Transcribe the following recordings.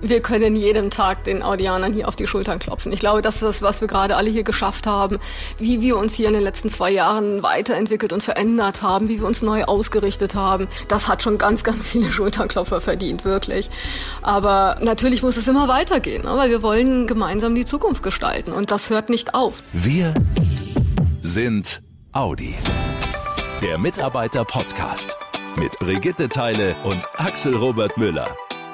wir können jedem Tag den Audianern hier auf die Schultern klopfen. Ich glaube, das ist das, was wir gerade alle hier geschafft haben, wie wir uns hier in den letzten zwei Jahren weiterentwickelt und verändert haben, wie wir uns neu ausgerichtet haben. Das hat schon ganz, ganz viele Schulternklopfer verdient, wirklich. Aber natürlich muss es immer weitergehen, ne? weil wir wollen gemeinsam die Zukunft gestalten und das hört nicht auf. Wir sind Audi. Der Mitarbeiter-Podcast mit Brigitte Teile und Axel Robert Müller.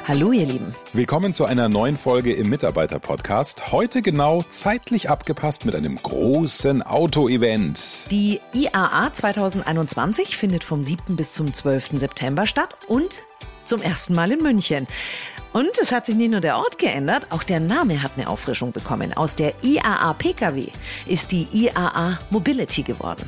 Hallo ihr Lieben. Willkommen zu einer neuen Folge im Mitarbeiter-Podcast. Heute genau zeitlich abgepasst mit einem großen Auto-Event. Die IAA 2021 findet vom 7. bis zum 12. September statt und zum ersten Mal in München. Und es hat sich nicht nur der Ort geändert, auch der Name hat eine Auffrischung bekommen. Aus der IAA Pkw ist die IAA Mobility geworden.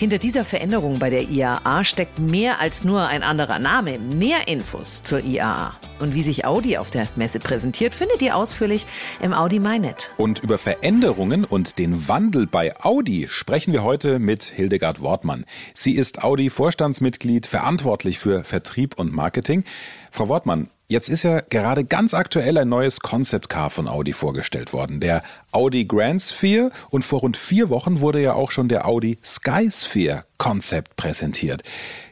Hinter dieser Veränderung bei der IAA steckt mehr als nur ein anderer Name. Mehr Infos zur IAA. Und wie sich Audi auf der Messe präsentiert, findet ihr ausführlich im Audi MyNet. Und über Veränderungen und den Wandel bei Audi sprechen wir heute mit Hildegard Wortmann. Sie ist Audi-Vorstandsmitglied, verantwortlich für Vertrieb und Marketing. Frau Wortmann, Jetzt ist ja gerade ganz aktuell ein neues Concept Car von Audi vorgestellt worden, der Audi Grand Sphere und vor rund vier Wochen wurde ja auch schon der Audi Sky Sphere Concept präsentiert.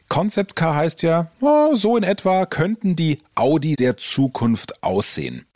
Concept Car heißt ja, so in etwa könnten die Audi der Zukunft aussehen.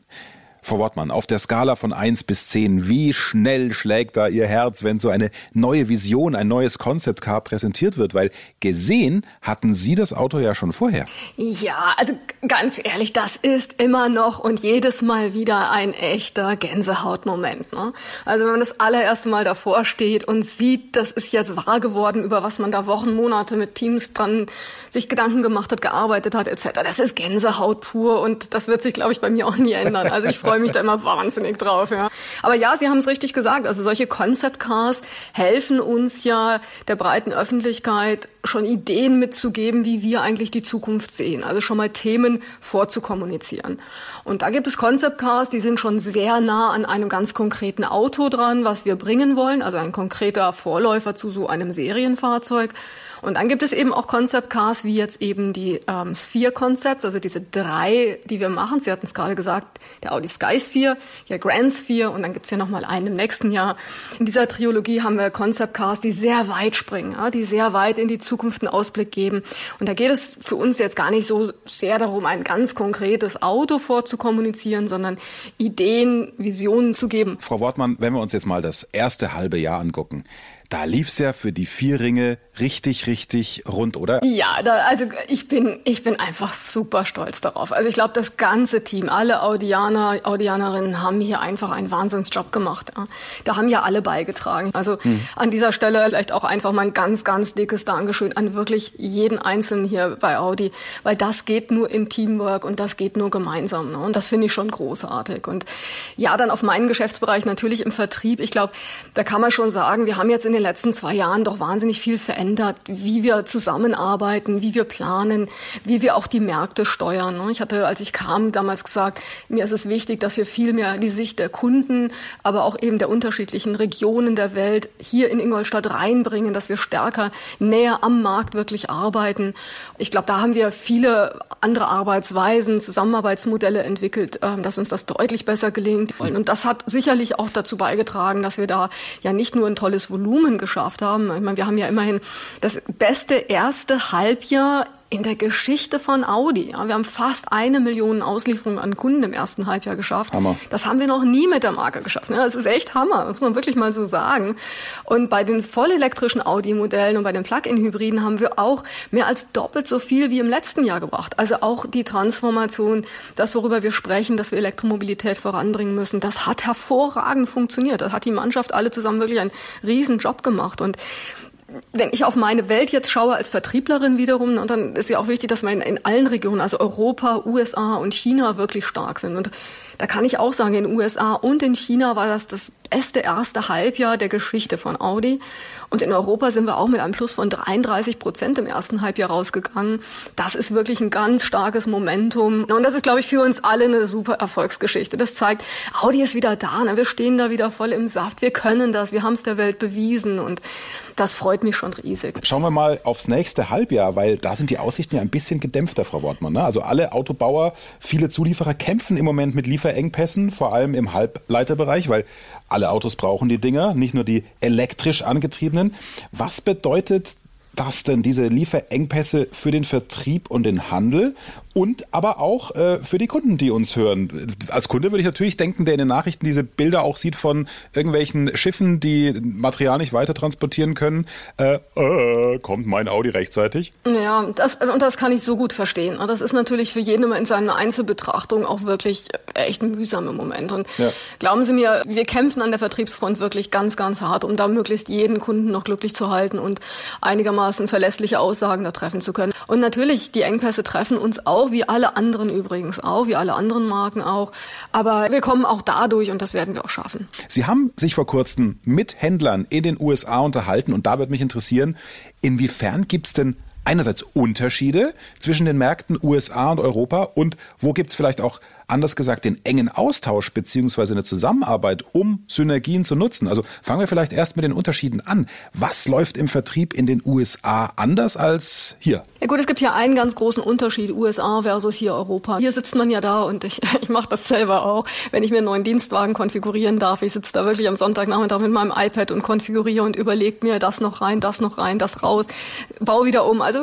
Frau Wortmann, auf der Skala von 1 bis 10, wie schnell schlägt da Ihr Herz, wenn so eine neue Vision, ein neues Concept Car präsentiert wird? Weil gesehen hatten Sie das Auto ja schon vorher. Ja, also ganz ehrlich, das ist immer noch und jedes Mal wieder ein echter Gänsehautmoment. Ne? Also wenn man das allererste Mal davor steht und sieht, das ist jetzt wahr geworden, über was man da Wochen, Monate mit Teams dran sich Gedanken gemacht hat, gearbeitet hat, etc. Das ist Gänsehaut pur und das wird sich, glaube ich, bei mir auch nie ändern. Also ich freue mich da immer wahnsinnig drauf. Ja. Aber ja, Sie haben es richtig gesagt. Also solche Concept Cars helfen uns ja der breiten Öffentlichkeit schon Ideen mitzugeben, wie wir eigentlich die Zukunft sehen. Also schon mal Themen vorzukommunizieren. Und da gibt es Concept Cars, die sind schon sehr nah an einem ganz konkreten Auto dran, was wir bringen wollen. Also ein konkreter Vorläufer zu so einem Serienfahrzeug. Und dann gibt es eben auch Concept Cars, wie jetzt eben die ähm, Sphere Concepts, also diese drei, die wir machen. Sie hatten es gerade gesagt, der Audi Sky Sphere, ja Grand Sphere und dann gibt es ja nochmal einen im nächsten Jahr. In dieser Trilogie haben wir Concept Cars, die sehr weit springen, ja, die sehr weit in die Zukunft einen Ausblick geben. Und da geht es für uns jetzt gar nicht so sehr darum, ein ganz konkretes Auto vorzukommunizieren, sondern Ideen, Visionen zu geben. Frau Wortmann, wenn wir uns jetzt mal das erste halbe Jahr angucken, da lief's ja für die vier Ringe richtig, richtig rund, oder? Ja, da, also ich bin, ich bin einfach super stolz darauf. Also ich glaube, das ganze Team, alle Audianer, Audianerinnen haben hier einfach einen Wahnsinnsjob gemacht. Da haben ja alle beigetragen. Also hm. an dieser Stelle vielleicht auch einfach mal ein ganz, ganz dickes Dankeschön an wirklich jeden Einzelnen hier bei Audi, weil das geht nur in Teamwork und das geht nur gemeinsam. Ne? Und das finde ich schon großartig. Und ja, dann auf meinen Geschäftsbereich natürlich im Vertrieb. Ich glaube, da kann man schon sagen, wir haben jetzt in den den letzten zwei Jahren doch wahnsinnig viel verändert, wie wir zusammenarbeiten, wie wir planen, wie wir auch die Märkte steuern. Ne? Ich hatte, als ich kam, damals gesagt, mir ist es wichtig, dass wir viel mehr die Sicht der Kunden, aber auch eben der unterschiedlichen Regionen der Welt hier in Ingolstadt reinbringen, dass wir stärker näher am Markt wirklich arbeiten. Ich glaube, da haben wir viele andere Arbeitsweisen, Zusammenarbeitsmodelle entwickelt, ähm, dass uns das deutlich besser gelingt. Und das hat sicherlich auch dazu beigetragen, dass wir da ja nicht nur ein tolles Volumen Geschafft haben. Ich meine, wir haben ja immerhin das beste erste Halbjahr in der Geschichte von Audi. Ja, wir haben fast eine Million Auslieferungen an Kunden im ersten Halbjahr geschafft. Hammer. Das haben wir noch nie mit der Marke geschafft. Ja, das ist echt Hammer, muss man wirklich mal so sagen. Und bei den vollelektrischen Audi-Modellen und bei den Plug-in-Hybriden haben wir auch mehr als doppelt so viel wie im letzten Jahr gebracht. Also auch die Transformation, das, worüber wir sprechen, dass wir Elektromobilität voranbringen müssen, das hat hervorragend funktioniert. Das hat die Mannschaft alle zusammen wirklich einen riesen Job gemacht. Und wenn ich auf meine Welt jetzt schaue als Vertrieblerin wiederum, und dann ist ja auch wichtig, dass wir in, in allen Regionen, also Europa, USA und China wirklich stark sind. Und Da kann ich auch sagen, in USA und in China war das das beste erste Halbjahr der Geschichte von Audi. Und in Europa sind wir auch mit einem Plus von 33 Prozent im ersten Halbjahr rausgegangen. Das ist wirklich ein ganz starkes Momentum. Und das ist, glaube ich, für uns alle eine super Erfolgsgeschichte. Das zeigt, Audi ist wieder da. Ne? Wir stehen da wieder voll im Saft. Wir können das. Wir haben es der Welt bewiesen. Und das freut mich schon riesig. Schauen wir mal aufs nächste Halbjahr, weil da sind die Aussichten ja ein bisschen gedämpfter, Frau Wortmann. Ne? Also alle Autobauer, viele Zulieferer kämpfen im Moment mit Lieferengpässen, vor allem im Halbleiterbereich, weil alle Autos brauchen die Dinger, nicht nur die elektrisch angetriebenen. Was bedeutet das denn, diese Lieferengpässe für den Vertrieb und den Handel? und aber auch äh, für die Kunden, die uns hören. Als Kunde würde ich natürlich denken, der in den Nachrichten diese Bilder auch sieht von irgendwelchen Schiffen, die Material nicht weiter transportieren können. Äh, äh, kommt mein Audi rechtzeitig? Ja, das, und das kann ich so gut verstehen. Das ist natürlich für jeden immer in seiner Einzelbetrachtung auch wirklich echt mühsam im Moment. Und ja. glauben Sie mir, wir kämpfen an der Vertriebsfront wirklich ganz, ganz hart, um da möglichst jeden Kunden noch glücklich zu halten und einigermaßen verlässliche Aussagen da treffen zu können. Und natürlich, die Engpässe treffen uns auch auch, wie alle anderen übrigens auch, wie alle anderen Marken auch. Aber wir kommen auch dadurch und das werden wir auch schaffen. Sie haben sich vor kurzem mit Händlern in den USA unterhalten und da wird mich interessieren, inwiefern gibt es denn einerseits Unterschiede zwischen den Märkten USA und Europa und wo gibt es vielleicht auch anders gesagt, den engen Austausch beziehungsweise eine Zusammenarbeit, um Synergien zu nutzen. Also fangen wir vielleicht erst mit den Unterschieden an. Was läuft im Vertrieb in den USA anders als hier? Ja gut, es gibt hier einen ganz großen Unterschied, USA versus hier Europa. Hier sitzt man ja da und ich, ich mache das selber auch. Wenn ich mir einen neuen Dienstwagen konfigurieren darf, ich sitze da wirklich am Sonntagnachmittag mit meinem iPad und konfiguriere und überlege mir das noch rein, das noch rein, das raus, baue wieder um. Also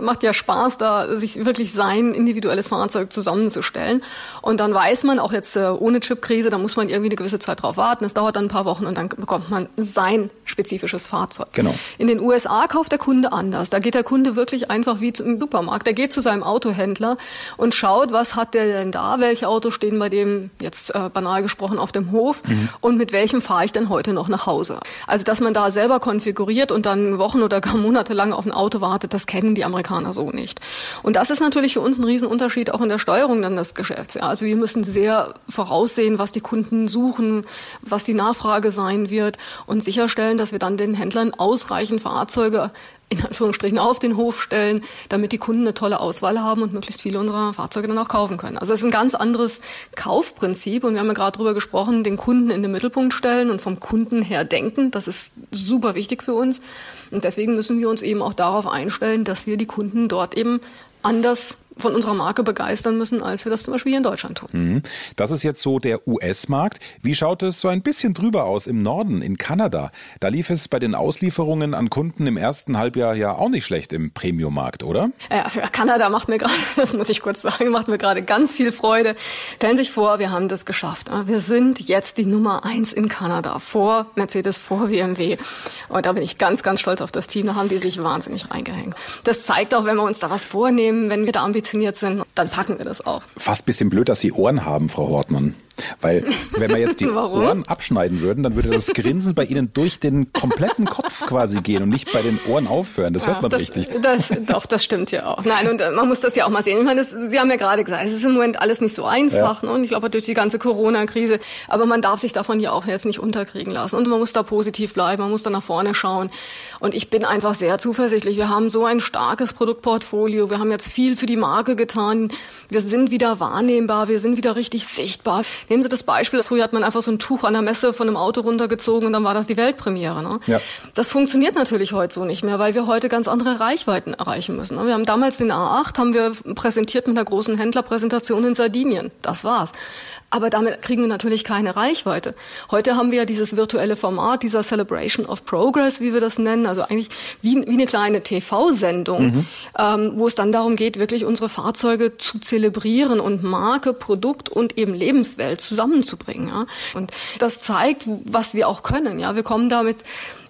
macht ja Spaß, da sich wirklich sein individuelles Fahrzeug zusammenzustellen. Und dann weiß man, auch jetzt äh, ohne Chipkrise, da muss man irgendwie eine gewisse Zeit drauf warten. Es dauert dann ein paar Wochen und dann bekommt man sein spezifisches Fahrzeug. Genau. In den USA kauft der Kunde anders. Da geht der Kunde wirklich einfach wie zum Supermarkt. Der geht zu seinem Autohändler und schaut, was hat der denn da? Welche Autos stehen bei dem, jetzt äh, banal gesprochen, auf dem Hof? Mhm. Und mit welchem fahre ich denn heute noch nach Hause? Also, dass man da selber konfiguriert und dann Wochen oder gar Monate lang auf ein Auto wartet, das kennen die Amerikaner so nicht. Und das ist natürlich für uns ein Riesenunterschied auch in der Steuerung dann des Geschäfts. Ja, also wir müssen sehr voraussehen, was die Kunden suchen, was die Nachfrage sein wird und sicherstellen, dass wir dann den Händlern ausreichend Fahrzeuge in Anführungsstrichen auf den Hof stellen, damit die Kunden eine tolle Auswahl haben und möglichst viele unserer Fahrzeuge dann auch kaufen können. Also es ist ein ganz anderes Kaufprinzip und wir haben ja gerade darüber gesprochen, den Kunden in den Mittelpunkt stellen und vom Kunden her denken. Das ist super wichtig für uns und deswegen müssen wir uns eben auch darauf einstellen, dass wir die Kunden dort eben anders von unserer Marke begeistern müssen, als wir das zum Beispiel hier in Deutschland tun. Mhm. Das ist jetzt so der US-Markt. Wie schaut es so ein bisschen drüber aus im Norden, in Kanada? Da lief es bei den Auslieferungen an Kunden im ersten Halbjahr ja auch nicht schlecht im Premium-Markt, oder? Ja, Kanada macht mir gerade, das muss ich kurz sagen, macht mir gerade ganz viel Freude. Stellen Sie sich vor, wir haben das geschafft. Wir sind jetzt die Nummer eins in Kanada, vor Mercedes, vor BMW. Und da bin ich ganz, ganz stolz auf das Team. Da haben die sich wahnsinnig reingehängt. Das zeigt auch, wenn wir uns da was vornehmen, wenn wir da ambitioniert ambitioniert sind, dann packen wir das auch. Fast ein bisschen blöd, dass Sie Ohren haben, Frau Hortmann. Weil wenn wir jetzt die Ohren abschneiden würden, dann würde das Grinsen bei Ihnen durch den kompletten Kopf quasi gehen und nicht bei den Ohren aufhören. Das ja, hört man das, richtig. Das, doch, das stimmt ja auch. Nein, und äh, man muss das ja auch mal sehen. Ich meine, das, Sie haben ja gerade gesagt, es ist im Moment alles nicht so einfach. Ja. Ne? Und ich glaube, durch die ganze Corona-Krise. Aber man darf sich davon ja auch jetzt nicht unterkriegen lassen. Und man muss da positiv bleiben, man muss da nach vorne schauen. Und ich bin einfach sehr zuversichtlich. Wir haben so ein starkes Produktportfolio. Wir haben jetzt viel für die Marke getan. Wir sind wieder wahrnehmbar. Wir sind wieder richtig sichtbar. Nehmen Sie das Beispiel, früher hat man einfach so ein Tuch an der Messe von einem Auto runtergezogen und dann war das die Weltpremiere. Ne? Ja. Das funktioniert natürlich heute so nicht mehr, weil wir heute ganz andere Reichweiten erreichen müssen. Ne? Wir haben damals den A8, haben wir präsentiert mit einer großen Händlerpräsentation in Sardinien. Das war's. Aber damit kriegen wir natürlich keine Reichweite. Heute haben wir ja dieses virtuelle Format, dieser Celebration of Progress, wie wir das nennen, also eigentlich wie, wie eine kleine TV-Sendung, mhm. ähm, wo es dann darum geht, wirklich unsere Fahrzeuge zu zelebrieren und Marke, Produkt und eben Lebenswelt Welt zusammenzubringen. Ja? Und das zeigt, was wir auch können. Ja, wir kommen damit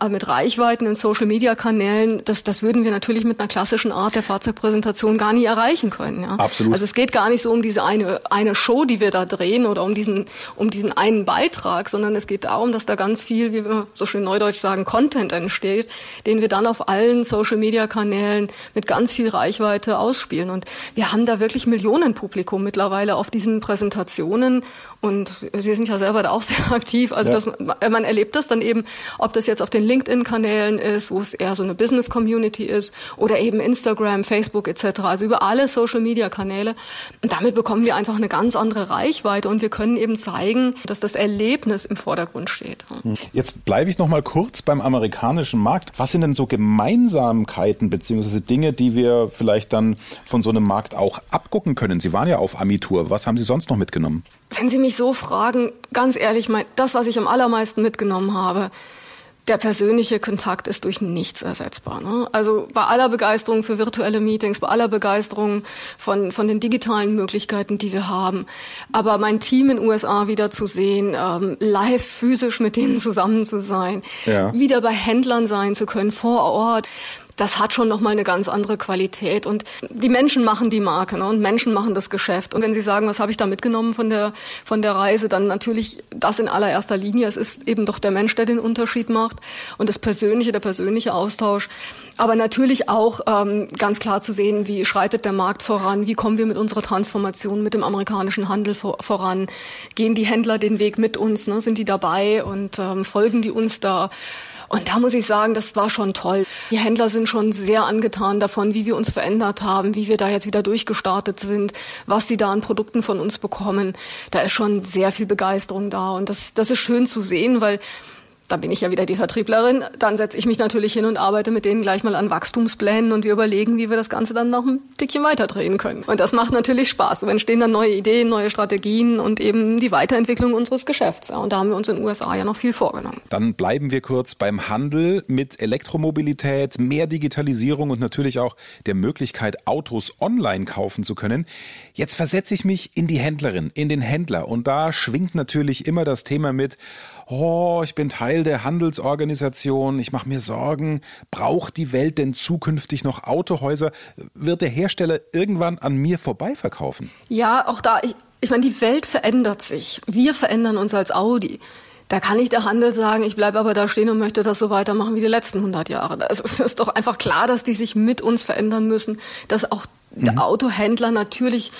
mit Reichweiten in Social-Media-Kanälen, das, das würden wir natürlich mit einer klassischen Art der Fahrzeugpräsentation gar nie erreichen können. Ja? Absolut. Also es geht gar nicht so um diese eine, eine Show, die wir da drehen oder um diesen, um diesen einen Beitrag, sondern es geht darum, dass da ganz viel, wie wir so schön neudeutsch sagen, Content entsteht, den wir dann auf allen Social-Media-Kanälen mit ganz viel Reichweite ausspielen. Und wir haben da wirklich Millionen Publikum mittlerweile auf diesen Präsentationen und Sie sind ja selber da auch sehr aktiv. Also ja. das, man erlebt das dann eben, ob das jetzt auf den LinkedIn-Kanälen ist, wo es eher so eine Business-Community ist, oder eben Instagram, Facebook etc. Also über alle Social-Media-Kanäle. Und damit bekommen wir einfach eine ganz andere Reichweite und wir können eben zeigen, dass das Erlebnis im Vordergrund steht. Jetzt bleibe ich noch mal kurz beim amerikanischen Markt. Was sind denn so Gemeinsamkeiten beziehungsweise Dinge, die wir vielleicht dann von so einem Markt auch abgucken können? Sie waren ja auf Amitur. Was haben Sie sonst noch mitgenommen? Wenn Sie mich so fragen, ganz ehrlich, mein, das, was ich am allermeisten mitgenommen habe, der persönliche Kontakt ist durch nichts ersetzbar. Ne? Also bei aller Begeisterung für virtuelle Meetings, bei aller Begeisterung von, von den digitalen Möglichkeiten, die wir haben, aber mein Team in den USA wieder zu sehen, ähm, live physisch mit denen zusammen zu sein, ja. wieder bei Händlern sein zu können, vor Ort, das hat schon nochmal eine ganz andere Qualität. Und die Menschen machen die Marke ne? und Menschen machen das Geschäft. Und wenn Sie sagen, was habe ich da mitgenommen von der, von der Reise, dann natürlich das in allererster Linie. Es ist eben doch der Mensch, der den Unterschied macht und das Persönliche, der persönliche Austausch. Aber natürlich auch ähm, ganz klar zu sehen, wie schreitet der Markt voran, wie kommen wir mit unserer Transformation mit dem amerikanischen Handel vor, voran, gehen die Händler den Weg mit uns, ne? sind die dabei und ähm, folgen die uns da. Und da muss ich sagen, das war schon toll. Die Händler sind schon sehr angetan davon, wie wir uns verändert haben, wie wir da jetzt wieder durchgestartet sind, was sie da an Produkten von uns bekommen. Da ist schon sehr viel Begeisterung da. Und das, das ist schön zu sehen, weil da bin ich ja wieder die Vertrieblerin, dann setze ich mich natürlich hin und arbeite mit denen gleich mal an Wachstumsplänen und wir überlegen, wie wir das Ganze dann noch ein Stückchen weiter drehen können. Und das macht natürlich Spaß. So entstehen dann neue Ideen, neue Strategien und eben die Weiterentwicklung unseres Geschäfts. Und da haben wir uns in den USA ja noch viel vorgenommen. Dann bleiben wir kurz beim Handel mit Elektromobilität, mehr Digitalisierung und natürlich auch der Möglichkeit, Autos online kaufen zu können. Jetzt versetze ich mich in die Händlerin, in den Händler und da schwingt natürlich immer das Thema mit, oh, ich bin Teil der Handelsorganisation, ich mache mir Sorgen, braucht die Welt denn zukünftig noch Autohäuser? Wird der Hersteller irgendwann an mir vorbeiverkaufen? Ja, auch da, ich, ich meine, die Welt verändert sich. Wir verändern uns als Audi. Da kann nicht der Handel sagen, ich bleibe aber da stehen und möchte das so weitermachen wie die letzten 100 Jahre. Also es ist doch einfach klar, dass die sich mit uns verändern müssen, dass auch der mhm. Autohändler natürlich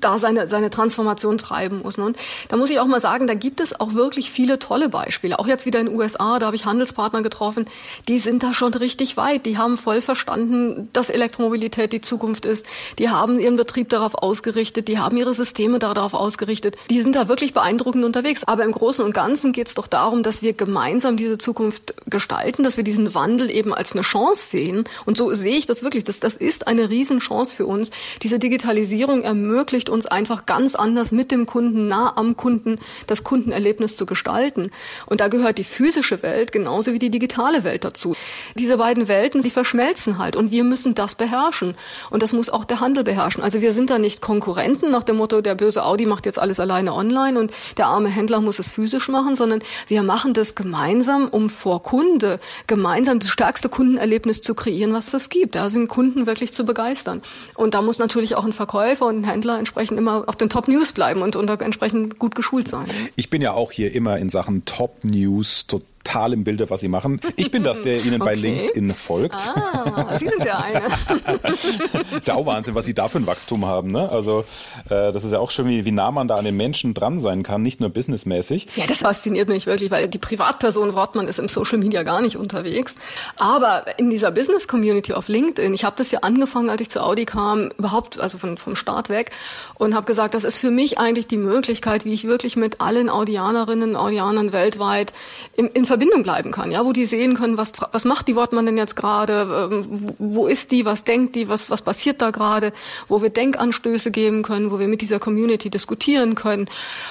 da seine, seine Transformation treiben muss. Ne? Und da muss ich auch mal sagen, da gibt es auch wirklich viele tolle Beispiele. Auch jetzt wieder in den USA, da habe ich Handelspartner getroffen, die sind da schon richtig weit. Die haben voll verstanden, dass Elektromobilität die Zukunft ist. Die haben ihren Betrieb darauf ausgerichtet, die haben ihre Systeme darauf ausgerichtet. Die sind da wirklich beeindruckend unterwegs. Aber im Großen und Ganzen geht es doch darum, dass wir gemeinsam diese Zukunft gestalten, dass wir diesen Wandel eben als eine Chance sehen. Und so sehe ich das wirklich. Das, das ist eine Riesenchance für uns. Diese Digitalisierung ermöglicht ermöglicht uns einfach ganz anders mit dem Kunden, nah am Kunden, das Kundenerlebnis zu gestalten. Und da gehört die physische Welt genauso wie die digitale Welt dazu. Diese beiden Welten, die verschmelzen halt und wir müssen das beherrschen. Und das muss auch der Handel beherrschen. Also wir sind da nicht Konkurrenten nach dem Motto, der böse Audi macht jetzt alles alleine online und der arme Händler muss es physisch machen, sondern wir machen das gemeinsam, um vor Kunde gemeinsam das stärkste Kundenerlebnis zu kreieren, was es gibt. Da sind Kunden wirklich zu begeistern. Und da muss natürlich auch ein Verkäufer und ein Händler entsprechend entsprechend immer auf den Top News bleiben und, und entsprechend gut geschult sein. Ich bin ja auch hier immer in Sachen Top News total total im Bilde, was Sie machen. Ich bin das, der Ihnen okay. bei LinkedIn folgt. Ah, Sie sind der eine. ist ja auch Wahnsinn, was Sie da für ein Wachstum haben. Ne? Also äh, das ist ja auch schon, wie, wie nah man da an den Menschen dran sein kann, nicht nur businessmäßig. Ja, das fasziniert mich wirklich, weil die Privatperson Wortmann ist im Social Media gar nicht unterwegs. Aber in dieser Business-Community auf LinkedIn, ich habe das ja angefangen, als ich zu Audi kam, überhaupt, also von, vom Start weg, und habe gesagt, das ist für mich eigentlich die Möglichkeit, wie ich wirklich mit allen Audianerinnen, Audianern weltweit in, in Verbindung Verbindung bleiben kann, ja, wo die sehen können, was, was macht die Wortmann denn jetzt gerade, ähm, wo ist die, was denkt die, was, was passiert da gerade, wo wir Denkanstöße geben können, wo wir mit dieser Community diskutieren können.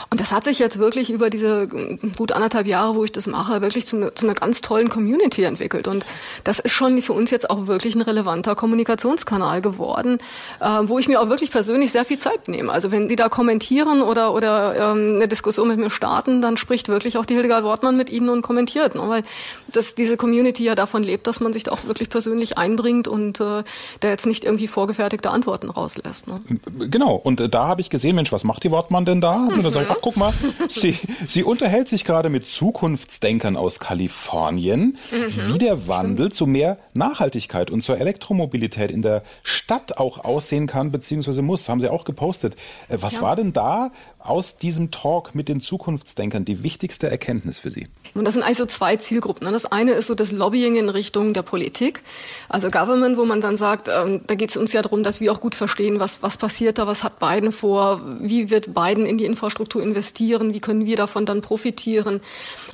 Und das hat sich jetzt wirklich über diese gut anderthalb Jahre, wo ich das mache, wirklich zu, ne, zu einer ganz tollen Community entwickelt. Und das ist schon für uns jetzt auch wirklich ein relevanter Kommunikationskanal geworden, äh, wo ich mir auch wirklich persönlich sehr viel Zeit nehme. Also wenn Sie da kommentieren oder, oder ähm, eine Diskussion mit mir starten, dann spricht wirklich auch die Hildegard Wortmann mit Ihnen und kommentiert. Ne? Weil das, diese Community ja davon lebt, dass man sich da auch wirklich persönlich einbringt und äh, da jetzt nicht irgendwie vorgefertigte Antworten rauslässt. Ne? Genau, und äh, da habe ich gesehen, Mensch, was macht die Wortmann denn da? Und dann sage ich, ach guck mal, sie, sie unterhält sich gerade mit Zukunftsdenkern aus Kalifornien, mhm, wie der Wandel stimmt. zu mehr Nachhaltigkeit und zur Elektromobilität in der Stadt auch aussehen kann, beziehungsweise muss. Haben sie auch gepostet. Äh, was ja. war denn da aus diesem Talk mit den Zukunftsdenkern die wichtigste Erkenntnis für Sie? Und das sind eigentlich so zwei Zielgruppen. Ne? Das eine ist so das Lobbying in Richtung der Politik, also Government, wo man dann sagt, ähm, da geht es uns ja darum, dass wir auch gut verstehen, was, was passiert da, was hat Biden vor, wie wird Biden in die Infrastruktur investieren, wie können wir davon dann profitieren.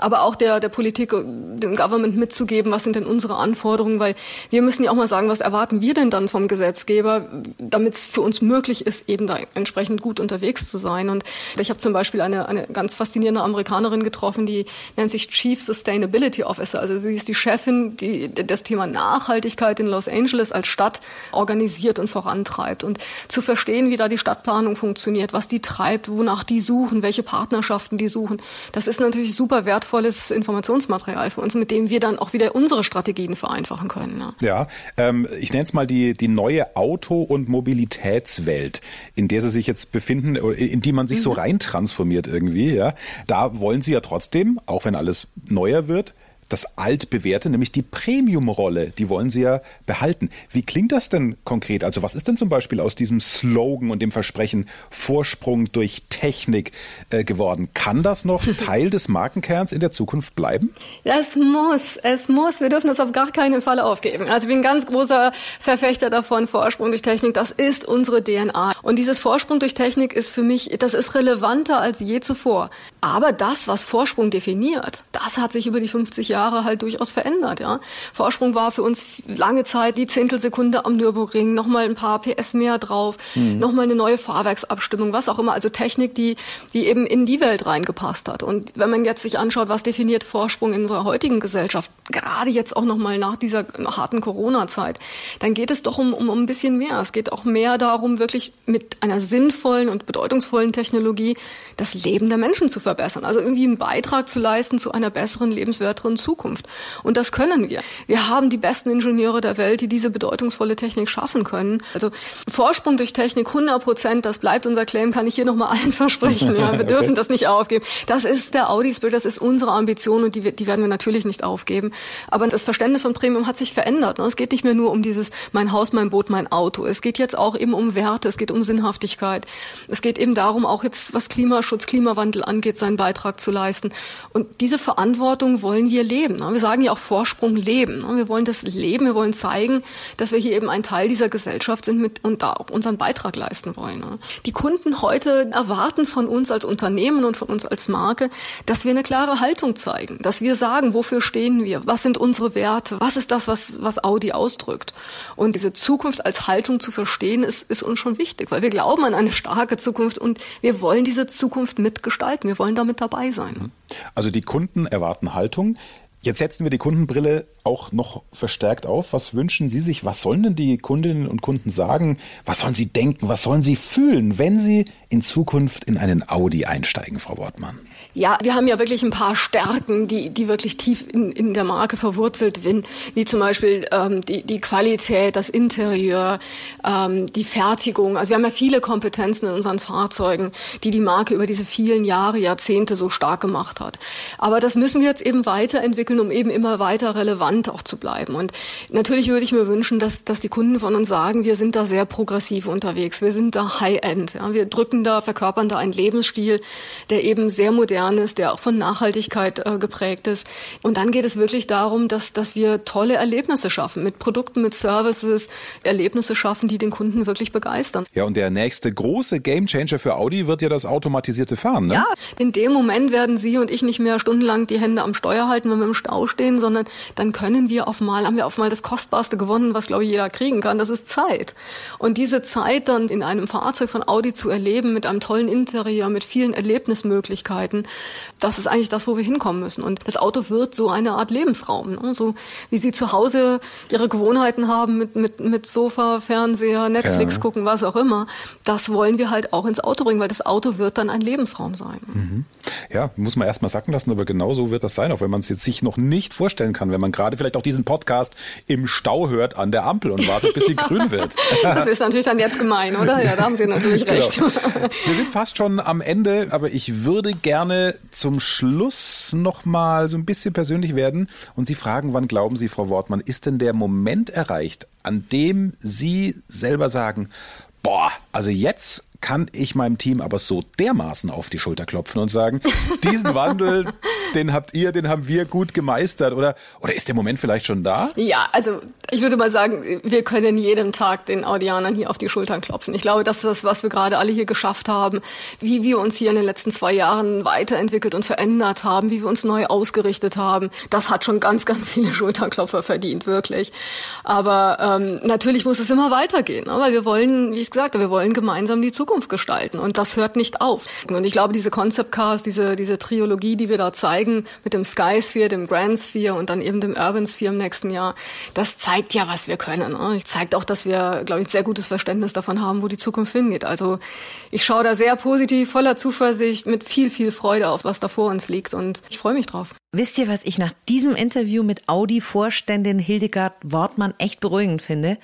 Aber auch der, der Politik, dem Government mitzugeben, was sind denn unsere Anforderungen, weil wir müssen ja auch mal sagen, was erwarten wir denn dann vom Gesetzgeber, damit es für uns möglich ist, eben da entsprechend gut unterwegs zu sein. Und ich habe zum Beispiel eine, eine ganz faszinierende Amerikanerin getroffen, die nennt sich Chief Sustainability Officer. Also sie ist die Chefin, die das Thema Nachhaltigkeit in Los Angeles als Stadt organisiert und vorantreibt. Und zu verstehen, wie da die Stadtplanung funktioniert, was die treibt, wonach die suchen, welche Partnerschaften die suchen, das ist natürlich super wertvolles Informationsmaterial für uns, mit dem wir dann auch wieder unsere Strategien vereinfachen können. Ja, ja ähm, ich nenne es mal die, die neue Auto- und Mobilitätswelt, in der Sie sich jetzt befinden, in die man sich so reintransformiert irgendwie, ja, da wollen sie ja trotzdem, auch wenn alles neuer wird, das altbewährte, nämlich die Premium-Rolle, die wollen sie ja behalten. Wie klingt das denn konkret? Also was ist denn zum Beispiel aus diesem Slogan und dem Versprechen Vorsprung durch Technik äh, geworden? Kann das noch Teil des Markenkerns in der Zukunft bleiben? Es muss, es muss. Wir dürfen das auf gar keinen Fall aufgeben. Also ich bin ein ganz großer Verfechter davon, Vorsprung durch Technik, das ist unsere DNA. Und dieses Vorsprung durch Technik ist für mich, das ist relevanter als je zuvor. Aber das, was Vorsprung definiert, das hat sich über die 50 Jahre halt durchaus verändert. Ja. Vorsprung war für uns lange Zeit die Zehntelsekunde am Nürburgring, nochmal ein paar PS mehr drauf, mhm. nochmal eine neue Fahrwerksabstimmung, was auch immer. Also Technik, die, die eben in die Welt reingepasst hat. Und wenn man jetzt sich anschaut, was definiert Vorsprung in unserer heutigen Gesellschaft, gerade jetzt auch nochmal nach dieser harten Corona-Zeit, dann geht es doch um, um, um ein bisschen mehr. Es geht auch mehr darum, wirklich mit einer sinnvollen und bedeutungsvollen Technologie das Leben der Menschen zu verbessern. Also irgendwie einen Beitrag zu leisten zu einer besseren, lebenswerteren Zukunft. Und das können wir. Wir haben die besten Ingenieure der Welt, die diese bedeutungsvolle Technik schaffen können. Also Vorsprung durch Technik 100 Prozent, das bleibt unser Claim, kann ich hier nochmal allen versprechen. Ja, wir dürfen okay. das nicht aufgeben. Das ist der Audi Spirit, das ist unsere Ambition und die, die werden wir natürlich nicht aufgeben. Aber das Verständnis von Premium hat sich verändert. Es geht nicht mehr nur um dieses mein Haus, mein Boot, mein Auto. Es geht jetzt auch eben um Werte, es geht um Sinnhaftigkeit. Es geht eben darum, auch jetzt was Klimaschutz, Klimawandel angeht, seinen Beitrag zu leisten. Und diese Verantwortung wollen wir leben. Wir sagen ja auch Vorsprung leben. Wir wollen das leben, wir wollen zeigen, dass wir hier eben ein Teil dieser Gesellschaft sind und da auch unseren Beitrag leisten wollen. Die Kunden heute erwarten von uns als Unternehmen und von uns als Marke, dass wir eine klare Haltung zeigen, dass wir sagen, wofür stehen wir, was sind unsere Werte, was ist das, was, was Audi ausdrückt. Und diese Zukunft als Haltung zu verstehen, ist, ist uns schon wichtig, weil wir glauben an eine starke Zukunft und wir wollen diese Zukunft mitgestalten. Wir wollen damit dabei sein. Also die Kunden erwarten Haltung. Jetzt setzen wir die Kundenbrille auch noch verstärkt auf. Was wünschen Sie sich? Was sollen denn die Kundinnen und Kunden sagen? Was sollen sie denken? Was sollen sie fühlen, wenn sie in Zukunft in einen Audi einsteigen, Frau Wortmann? Ja, wir haben ja wirklich ein paar Stärken, die, die wirklich tief in, in der Marke verwurzelt sind, wie zum Beispiel ähm, die, die Qualität, das Interieur, ähm, die Fertigung. Also wir haben ja viele Kompetenzen in unseren Fahrzeugen, die die Marke über diese vielen Jahre, Jahrzehnte so stark gemacht hat. Aber das müssen wir jetzt eben weiterentwickeln, um eben immer weiter relevant relevant auch zu bleiben. Und natürlich würde ich mir wünschen, dass, dass die Kunden von uns sagen, wir sind da sehr progressiv unterwegs, wir sind da High-End. Ja, wir drücken da, verkörpern da einen Lebensstil, der eben sehr modern ist, der auch von Nachhaltigkeit äh, geprägt ist. Und dann geht es wirklich darum, dass, dass wir tolle Erlebnisse schaffen, mit Produkten, mit Services, Erlebnisse schaffen, die den Kunden wirklich begeistern. Ja, und der nächste große Gamechanger für Audi wird ja das automatisierte Fahren, ne? Ja, in dem Moment werden Sie und ich nicht mehr stundenlang die Hände am Steuer halten, wenn wir im Stau stehen, sondern dann können wir auf mal, haben wir auf mal das Kostbarste gewonnen, was, glaube ich, jeder kriegen kann. Das ist Zeit. Und diese Zeit dann in einem Fahrzeug von Audi zu erleben, mit einem tollen Interieur, mit vielen Erlebnismöglichkeiten, das ist eigentlich das, wo wir hinkommen müssen. Und das Auto wird so eine Art Lebensraum. Ne? So wie Sie zu Hause Ihre Gewohnheiten haben mit, mit, mit Sofa, Fernseher, Netflix ja. gucken, was auch immer. Das wollen wir halt auch ins Auto bringen, weil das Auto wird dann ein Lebensraum sein. Mhm. Ja, muss man erst mal sacken lassen, aber genau so wird das sein, auch wenn man es jetzt sich noch nicht vorstellen kann, wenn man gerade vielleicht auch diesen Podcast im Stau hört an der Ampel und wartet, bis sie grün wird. Das ist natürlich dann jetzt gemein, oder? Ja, da haben Sie natürlich genau. recht. Genau. Wir sind fast schon am Ende, aber ich würde gerne zum Schluss noch mal so ein bisschen persönlich werden und Sie fragen, wann glauben Sie, Frau Wortmann, ist denn der Moment erreicht, an dem Sie selber sagen, boah, also jetzt kann ich meinem Team aber so dermaßen auf die Schulter klopfen und sagen, diesen Wandel, den habt ihr, den haben wir gut gemeistert oder oder ist der Moment vielleicht schon da? Ja, also ich würde mal sagen, wir können jedem Tag den Audianern hier auf die Schultern klopfen. Ich glaube, das ist das, was wir gerade alle hier geschafft haben, wie wir uns hier in den letzten zwei Jahren weiterentwickelt und verändert haben, wie wir uns neu ausgerichtet haben. Das hat schon ganz, ganz viele Schulterklopfer verdient, wirklich. Aber ähm, natürlich muss es immer weitergehen, ne? weil wir wollen, wie ich gesagt habe, wir wollen gemeinsam die Zukunft Zukunft gestalten. Und das hört nicht auf. Und ich glaube, diese Concept Cars, diese, diese Triologie, die wir da zeigen, mit dem Sky Sphere, dem Grand Sphere und dann eben dem Urban Sphere im nächsten Jahr, das zeigt ja, was wir können. Ne? Zeigt auch, dass wir, glaube ich, ein sehr gutes Verständnis davon haben, wo die Zukunft hingeht. Also ich schaue da sehr positiv, voller Zuversicht, mit viel, viel Freude auf, was da vor uns liegt. Und ich freue mich drauf. Wisst ihr, was ich nach diesem Interview mit Audi-Vorständin Hildegard Wortmann echt beruhigend finde?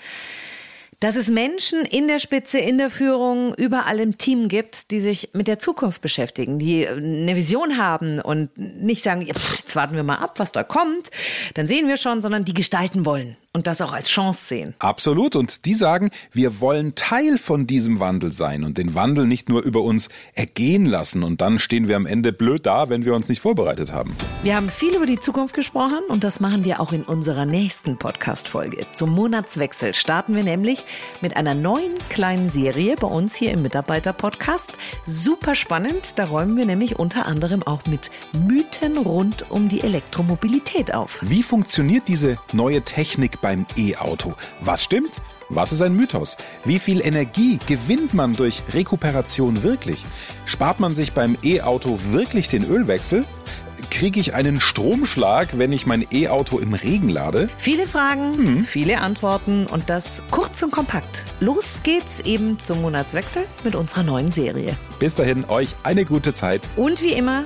Dass es Menschen in der Spitze, in der Führung, überall im Team gibt, die sich mit der Zukunft beschäftigen, die eine Vision haben und nicht sagen, jetzt warten wir mal ab, was da kommt, dann sehen wir schon, sondern die gestalten wollen und das auch als Chance sehen. Absolut. Und die sagen, wir wollen Teil von diesem Wandel sein und den Wandel nicht nur über uns ergehen lassen. Und dann stehen wir am Ende blöd da, wenn wir uns nicht vorbereitet haben. Wir haben viel über die Zukunft gesprochen und das machen wir auch in unserer nächsten Podcast-Folge. Zum Monatswechsel starten wir nämlich mit einer neuen kleinen Serie bei uns hier im Mitarbeiter-Podcast. Super spannend. Da räumen wir nämlich unter anderem auch mit Mythen rund um die Elektromobilität auf. Wie funktioniert diese neue Technik beim E-Auto. Was stimmt? Was ist ein Mythos? Wie viel Energie gewinnt man durch Rekuperation wirklich? Spart man sich beim E-Auto wirklich den Ölwechsel? Kriege ich einen Stromschlag, wenn ich mein E-Auto im Regen lade? Viele Fragen, hm. viele Antworten und das kurz und kompakt. Los geht's eben zum Monatswechsel mit unserer neuen Serie. Bis dahin, euch eine gute Zeit. Und wie immer,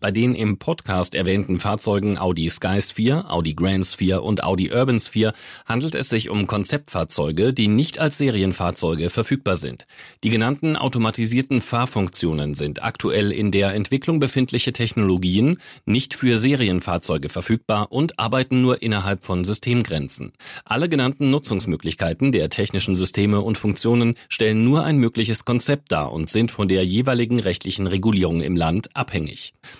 Bei den im Podcast erwähnten Fahrzeugen Audi Sky Sphere, Audi Grand Sphere und Audi Urban Sphere handelt es sich um Konzeptfahrzeuge, die nicht als Serienfahrzeuge verfügbar sind. Die genannten automatisierten Fahrfunktionen sind aktuell in der Entwicklung befindliche Technologien, nicht für Serienfahrzeuge verfügbar und arbeiten nur innerhalb von Systemgrenzen. Alle genannten Nutzungsmöglichkeiten der technischen Systeme und Funktionen stellen nur ein mögliches Konzept dar und sind von der jeweiligen rechtlichen Regulierung im Land abhängig.